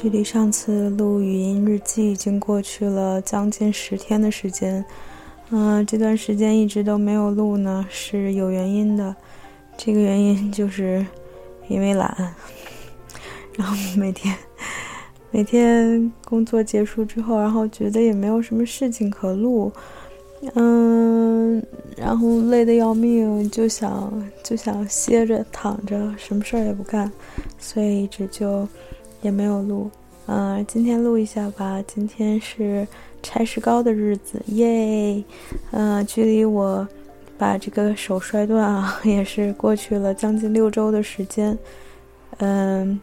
距离上次录语音日记已经过去了将近十天的时间，嗯，这段时间一直都没有录呢，是有原因的。这个原因就是因为懒，然后每天每天工作结束之后，然后觉得也没有什么事情可录，嗯，然后累得要命，就想就想歇着躺着，什么事儿也不干，所以一直就。也没有录，嗯，今天录一下吧。今天是拆石膏的日子，耶！嗯，距离我把这个手摔断啊，也是过去了将近六周的时间。嗯，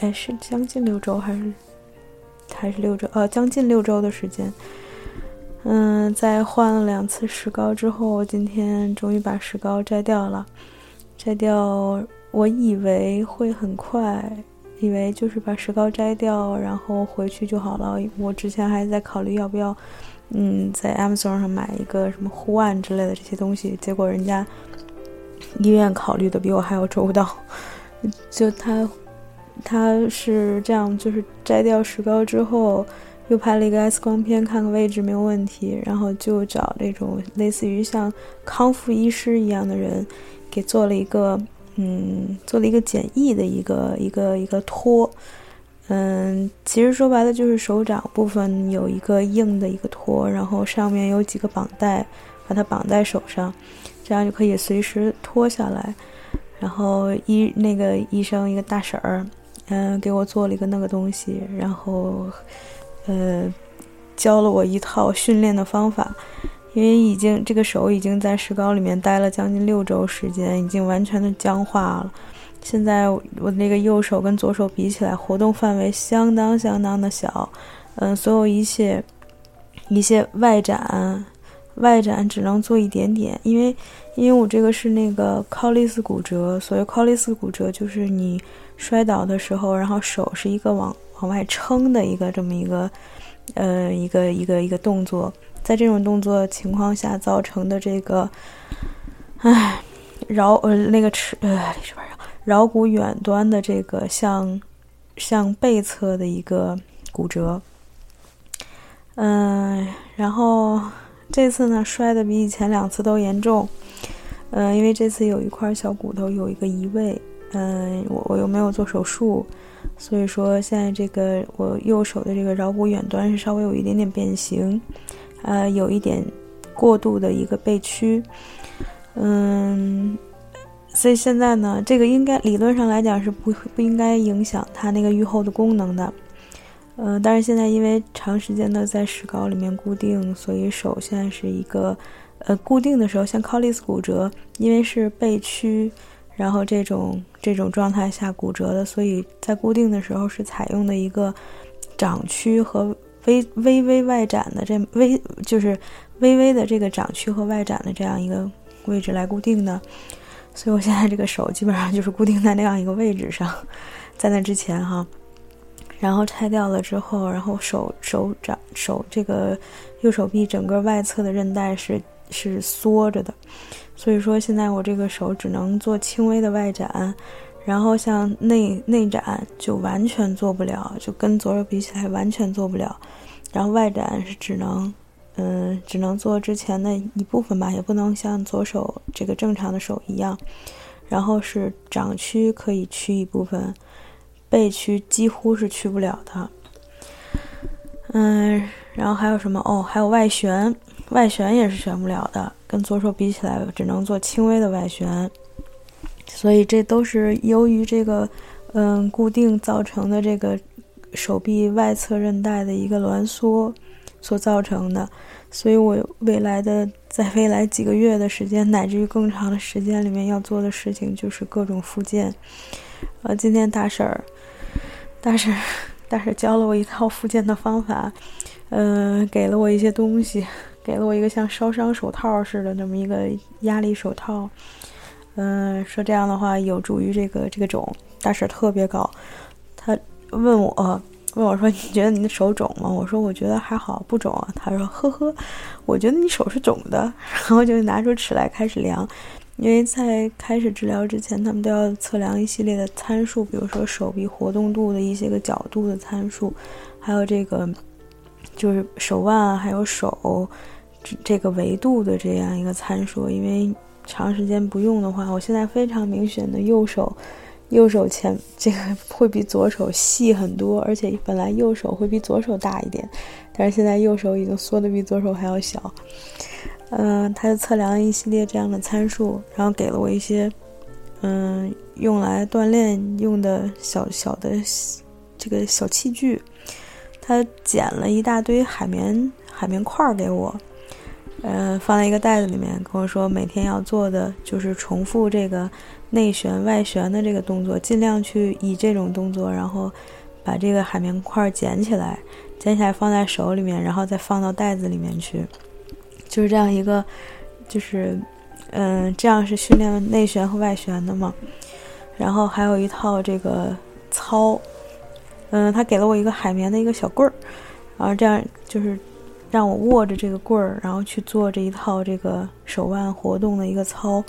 哎，是将近六周还是还是六周？呃，将近六周的时间。嗯，在换了两次石膏之后，今天终于把石膏摘掉了。摘掉，我以为会很快。以为就是把石膏摘掉，然后回去就好了。我之前还在考虑要不要，嗯，在 Amazon 上买一个什么护腕之类的这些东西。结果人家医院考虑的比我还要周到。就他，他是这样，就是摘掉石膏之后，又拍了一个 X 光片，看看位置没有问题，然后就找这种类似于像康复医师一样的人，给做了一个。嗯，做了一个简易的一个一个一个托，嗯，其实说白了就是手掌部分有一个硬的一个托，然后上面有几个绑带，把它绑在手上，这样就可以随时脱下来。然后医那个医生一个大婶儿，嗯，给我做了一个那个东西，然后呃，教了我一套训练的方法。因为已经这个手已经在石膏里面待了将近六周时间，已经完全的僵化了。现在我那个右手跟左手比起来，活动范围相当相当的小。嗯，所有一切一些外展外展只能做一点点，因为因为我这个是那个靠利斯骨折，所谓靠利斯骨折就是你摔倒的时候，然后手是一个往往外撑的一个这么一个呃一个一个一个动作。在这种动作情况下造成的这个，唉，桡呃那个尺呃什么桡骨远端的这个向向背侧的一个骨折，嗯，然后这次呢摔的比以前两次都严重，嗯，因为这次有一块小骨头有一个移位，嗯，我我又没有做手术，所以说现在这个我右手的这个桡骨远端是稍微有一点点变形。呃，有一点过度的一个背屈，嗯，所以现在呢，这个应该理论上来讲是不不应该影响它那个愈后的功能的，呃，但是现在因为长时间的在石膏里面固定，所以手现在是一个呃固定的时候，像靠利斯骨折，因为是背屈，然后这种这种状态下骨折的，所以在固定的时候是采用的一个掌屈和。微微微外展的这微就是微微的这个掌区和外展的这样一个位置来固定的，所以我现在这个手基本上就是固定在那样一个位置上，在那之前哈，然后拆掉了之后，然后手手掌手这个右手臂整个外侧的韧带是是缩着的，所以说现在我这个手只能做轻微的外展。然后像内内展就完全做不了，就跟左手比起来完全做不了。然后外展是只能，嗯，只能做之前的一部分吧，也不能像左手这个正常的手一样。然后是掌区可以屈一部分，背屈几乎是屈不了的。嗯，然后还有什么？哦，还有外旋，外旋也是旋不了的，跟左手比起来，只能做轻微的外旋。所以这都是由于这个，嗯，固定造成的这个手臂外侧韧带的一个挛缩所造成的。所以我未来的在未来几个月的时间，乃至于更长的时间里面要做的事情就是各种复健。呃，今天大婶儿，大婶儿，大婶儿教了我一套复健的方法，嗯，给了我一些东西，给了我一个像烧伤手套似的这么一个压力手套。嗯，说这样的话有助于这个这个肿。大婶特别高，他问我问我说：“你觉得你的手肿吗？”我说：“我觉得还好，不肿啊。”他说：“呵呵，我觉得你手是肿的。”然后就拿出尺来开始量，因为在开始治疗之前，他们都要测量一系列的参数，比如说手臂活动度的一些个角度的参数，还有这个就是手腕还有手这个维度的这样一个参数。因为长时间不用的话，我现在非常明显的右手右手前这个 会比左手细很多，而且本来右手会比左手大一点，但是现在右手已经缩的比左手还要小。嗯，他就测量了一系列这样的参数，然后给了我一些，嗯，用来锻炼用的小小的这个小器具。他捡了一大堆海绵海绵块给我，呃，放在一个袋子里面，跟我说每天要做的就是重复这个内旋外旋的这个动作，尽量去以这种动作，然后把这个海绵块捡起来，捡起来放在手里面，然后再放到袋子里面去。就是这样一个，就是，嗯，这样是训练内旋和外旋的嘛。然后还有一套这个操，嗯，他给了我一个海绵的一个小棍儿，然后这样就是让我握着这个棍儿，然后去做这一套这个手腕活动的一个操，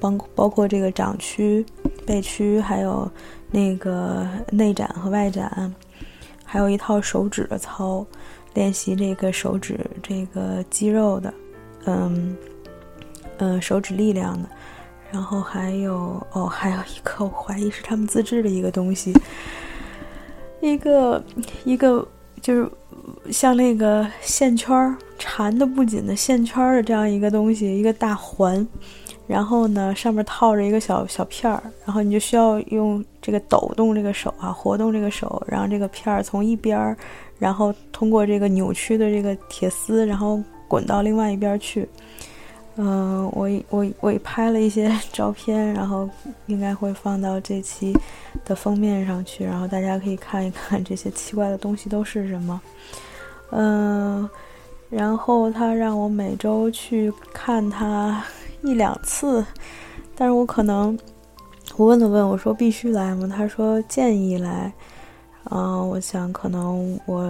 包包括这个掌屈、背屈，还有那个内展和外展，还有一套手指的操。练习这个手指这个肌肉的，嗯，嗯，手指力量的，然后还有哦，还有一个我怀疑是他们自制的一个东西，一个一个就是像那个线圈缠的不紧的线圈的这样一个东西，一个大环，然后呢上面套着一个小小片儿，然后你就需要用这个抖动这个手啊，活动这个手，让这个片儿从一边儿。然后通过这个扭曲的这个铁丝，然后滚到另外一边去。嗯，我我我拍了一些 照片，然后应该会放到这期的封面上去，然后大家可以看一看这些奇怪的东西都是什么。嗯，然后他让我每周去看他 一两次，但是我可能我问了问，我说必须来吗？他说建议来。嗯，我想可能我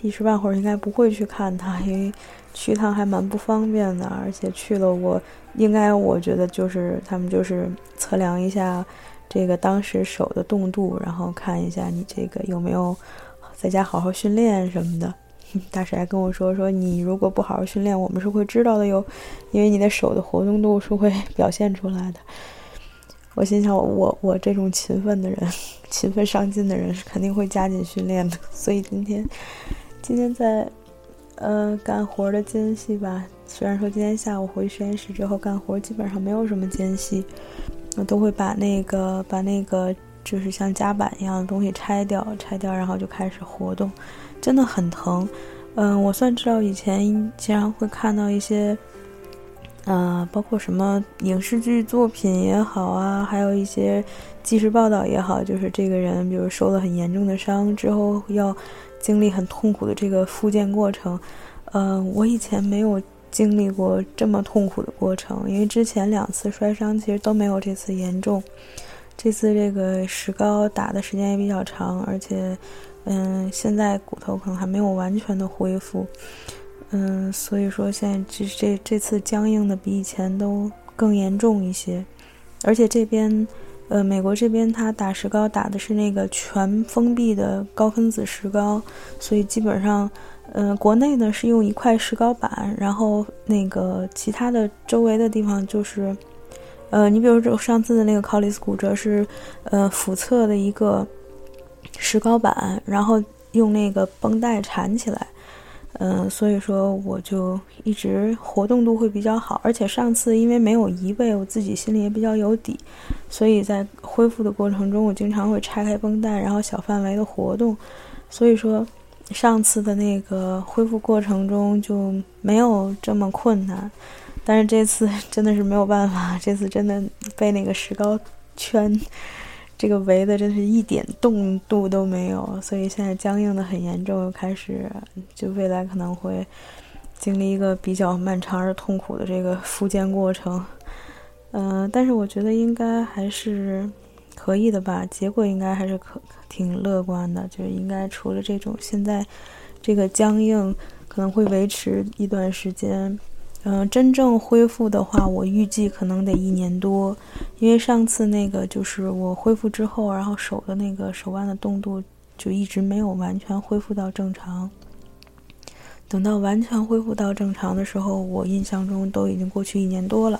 一时半会儿应该不会去看他，因为去一趟还蛮不方便的，而且去了我应该我觉得就是他们就是测量一下这个当时手的动度，然后看一下你这个有没有在家好好训练什么的。大师还跟我说说你如果不好好训练，我们是会知道的哟，因为你的手的活动度是会表现出来的。我心想我，我我这种勤奋的人，勤奋上进的人是肯定会加紧训练的。所以今天，今天在，呃，干活的间隙吧。虽然说今天下午回实验室之后干活基本上没有什么间隙，我都会把那个把那个就是像夹板一样的东西拆掉，拆掉，然后就开始活动，真的很疼。嗯，我算知道以前经常会看到一些。啊，包括什么影视剧作品也好啊，还有一些纪实报道也好，就是这个人，比如受了很严重的伤之后，要经历很痛苦的这个复健过程。嗯，我以前没有经历过这么痛苦的过程，因为之前两次摔伤其实都没有这次严重。这次这个石膏打的时间也比较长，而且，嗯，现在骨头可能还没有完全的恢复。嗯，所以说现在这这这次僵硬的比以前都更严重一些，而且这边，呃，美国这边他打石膏打的是那个全封闭的高分子石膏，所以基本上，嗯，国内呢是用一块石膏板，然后那个其他的周围的地方就是，呃，你比如说上次的那个考里斯骨折是，呃，腹侧的一个石膏板，然后用那个绷带缠起来。嗯，所以说我就一直活动度会比较好，而且上次因为没有移位，我自己心里也比较有底，所以在恢复的过程中，我经常会拆开绷带，然后小范围的活动。所以说，上次的那个恢复过程中就没有这么困难，但是这次真的是没有办法，这次真的被那个石膏圈。这个围的真是一点动度都没有，所以现在僵硬的很严重，又开始就未来可能会经历一个比较漫长而痛苦的这个复健过程。嗯，但是我觉得应该还是可以的吧，结果应该还是可挺乐观的，就是应该除了这种现在这个僵硬可能会维持一段时间，嗯，真正恢复的话，我预计可能得一年多，因为上次那个就是我恢复之后，然后手的那个手腕的动度就一直没有完全恢复到正常。等到完全恢复到正常的时候，我印象中都已经过去一年多了，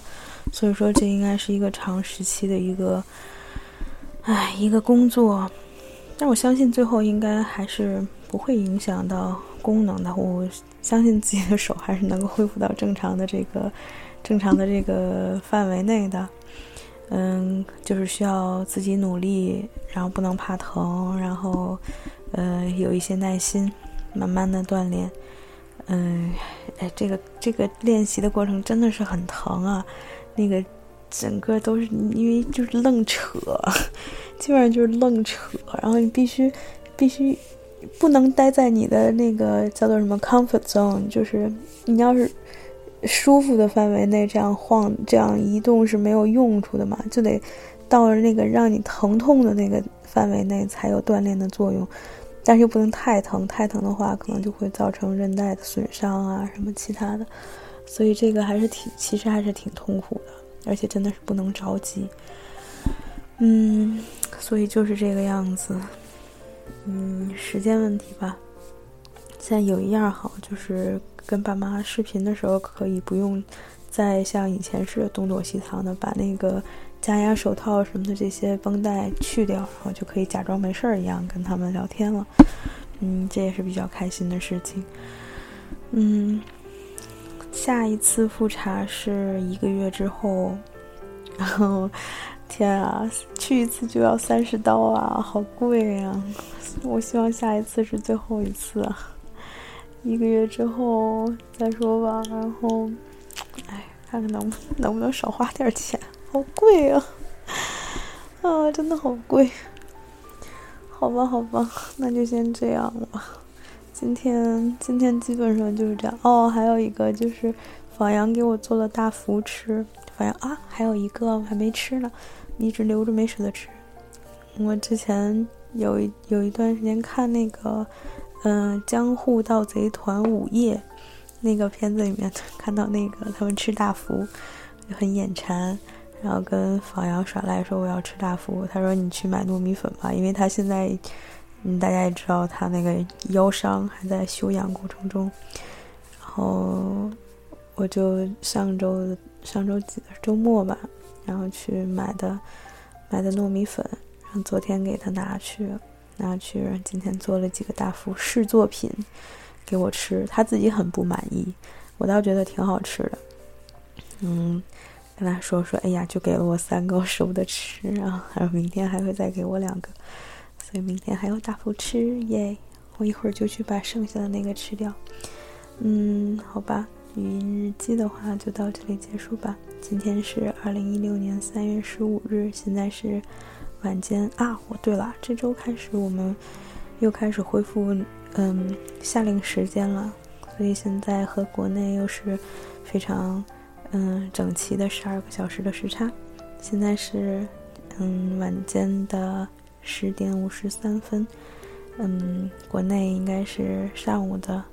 所以说这应该是一个长时期的一个，唉，一个工作。但我相信最后应该还是不会影响到功能的。我相信自己的手还是能够恢复到正常的这个 正常的这个范围内的。嗯，就是需要自己努力，然后不能怕疼，然后呃有一些耐心，慢慢的锻炼。嗯，哎，这个这个练习的过程真的是很疼啊，那个整个都是因为就是愣扯，基本上就是愣扯，然后你必须必须不能待在你的那个叫做什么 comfort zone，就是你要是舒服的范围内这样晃这样移动是没有用处的嘛，就得到了那个让你疼痛的那个范围内才有锻炼的作用。但是又不能太疼，太疼的话可能就会造成韧带的损伤啊，什么其他的，所以这个还是挺，其实还是挺痛苦的，而且真的是不能着急。嗯，所以就是这个样子。嗯，时间问题吧。现在有一样好，就是跟爸妈视频的时候可以不用再像以前似的东躲西藏的把那个。加压手套什么的这些绷带去掉，然后就可以假装没事儿一样跟他们聊天了。嗯，这也是比较开心的事情。嗯，下一次复查是一个月之后，然后天啊，去一次就要三十刀啊，好贵呀！我希望下一次是最后一次，一个月之后再说吧。然后，哎，看看能能不能少花点钱。好贵啊！啊，真的好贵。好吧，好吧，那就先这样吧。今天今天基本上就是这样。哦，还有一个就是仿阳给我做了大福吃。仿阳啊，还有一个我还没吃呢，一直留着没舍得吃。我之前有一有一段时间看那个嗯《江户盗贼团午夜》那个片子里面看到那个他们吃大福，就很眼馋。然后跟仿阳耍赖说我要吃大福，他说你去买糯米粉吧，因为他现在，嗯，大家也知道他那个腰伤还在休养过程中。然后我就上周上周几周末吧，然后去买的买的糯米粉，然后昨天给他拿去拿去，然后今天做了几个大福试作品给我吃，他自己很不满意，我倒觉得挺好吃的，嗯。跟他说说，哎呀，就给了我三个，我舍不得吃，然后还有明天还会再给我两个，所以明天还有大福吃耶！我一会儿就去把剩下的那个吃掉。嗯，好吧，语音日记的话就到这里结束吧。今天是二零一六年三月十五日，现在是晚间啊。我，对了，这周开始我们又开始恢复嗯夏令时间了，所以现在和国内又是非常。嗯，整齐的十二个小时的时差，现在是嗯晚间的十点五十三分，嗯，国内应该是上午的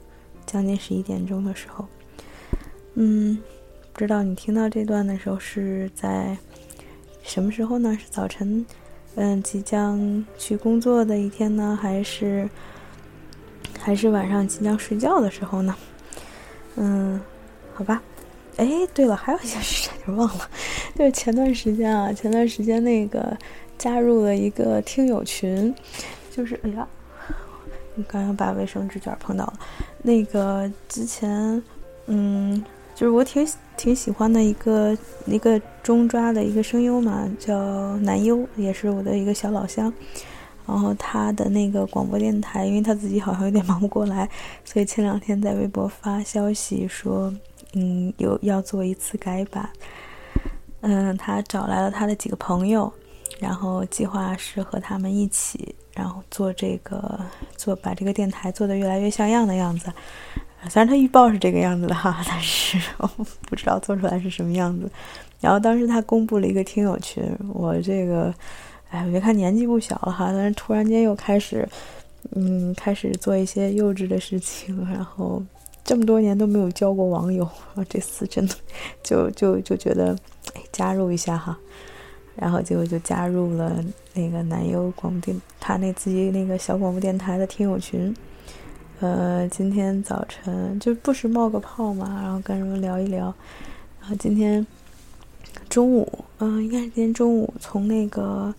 将近十一点钟的时候，嗯，不知道你听到这段的时候是在什么时候呢？是早晨，嗯，即将去工作的一天呢，还是还是晚上即将睡觉的时候呢？嗯，好吧。哎，对了，还有一件事差点忘了，就是前段时间啊，前段时间那个加入了一个听友群，就是哎呀，你刚刚把卫生纸卷碰到了。那个之前，嗯，就是我挺挺喜欢的一个一个中抓的一个声优嘛，叫南优，也是我的一个小老乡。然后他的那个广播电台，因为他自己好像有点忙不过来，所以前两天在微博发消息说。嗯，有要做一次改版。嗯，他找来了他的几个朋友，然后计划是和他们一起，然后做这个，做把这个电台做得越来越像样的样子。虽然他预报是这个样子的哈，但是我不知道做出来是什么样子。然后当时他公布了一个听友群，我这个，哎，别看年纪不小了哈，但是突然间又开始，嗯，开始做一些幼稚的事情，然后。这么多年都没有交过网友，这次真的就就就觉得加入一下哈，然后结果就加入了那个南优广播电他那自己那个小广播电台的听友群。呃，今天早晨就不时冒个泡嘛，然后跟人们聊一聊。然后今天中午，嗯，应该是今天中午从那个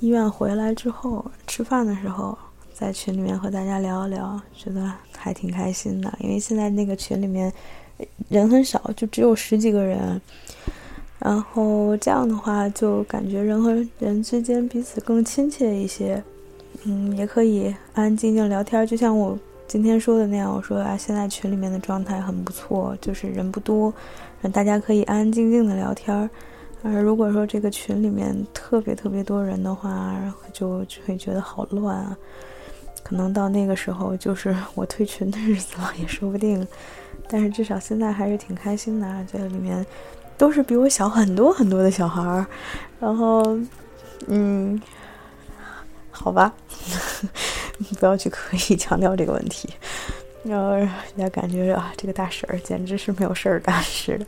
医院回来之后，吃饭的时候在群里面和大家聊一聊，觉得还挺开心的。因为现在那个群里面人很少，就只有十几个人。然后这样的话，就感觉人和人之间彼此更亲切一些。嗯，也可以安安静静聊天，就像我。今天说的那样，我说啊，现在群里面的状态很不错，就是人不多，大家可以安安静静的聊天儿。而如果说这个群里面特别特别多人的话，就会觉得好乱啊。可能到那个时候就是 我退群的日子了，也说不定。但是至少现在还是挺开心的，这里面都是比我小很多很多的小孩儿。然后，嗯，好吧。不要去刻意强调这个问题，然后人家感觉啊，这个大婶儿简直是没有事儿干似的。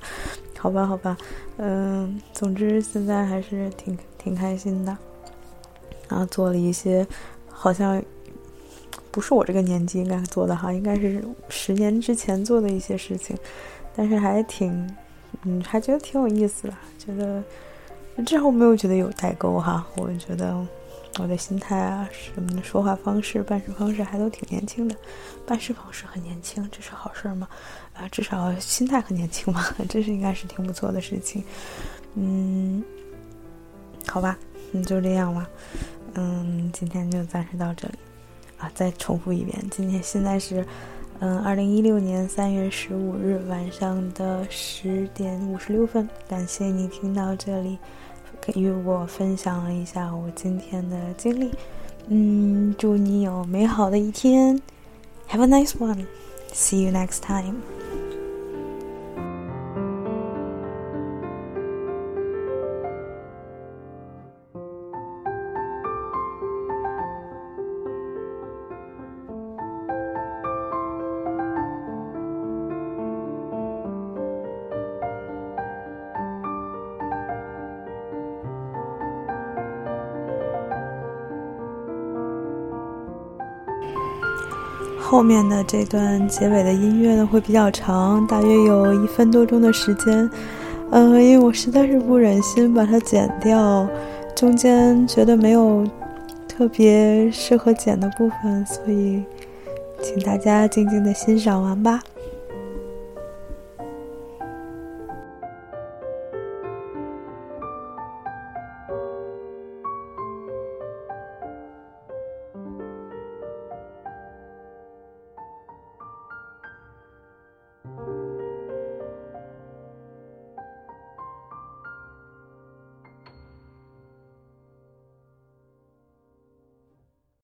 好吧，好吧，嗯，总之现在还是挺挺开心的。然后做了一些好像不是我这个年纪应该做的哈，应该是十年之前做的一些事情，但是还挺，嗯，还觉得挺有意思的。觉得之后没有觉得有代沟哈，我觉得。我的心态啊，什么的，说话方式、办事方式还都挺年轻的，办事方式很年轻，这是好事吗？啊，至少心态很年轻嘛，这是应该是挺不错的事情。嗯，好吧，那就这样吧。嗯，今天就暂时到这里。啊，再重复一遍，今天现在是嗯，二零一六年三月十五日晚上的十点五十六分。感谢你听到这里。与我分享了一下我今天的经历，嗯，祝你有美好的一天，Have a nice one. See you next time. 后面的这段结尾的音乐呢会比较长，大约有一分多钟的时间。嗯，因为我实在是不忍心把它剪掉，中间觉得没有特别适合剪的部分，所以请大家静静的欣赏完吧。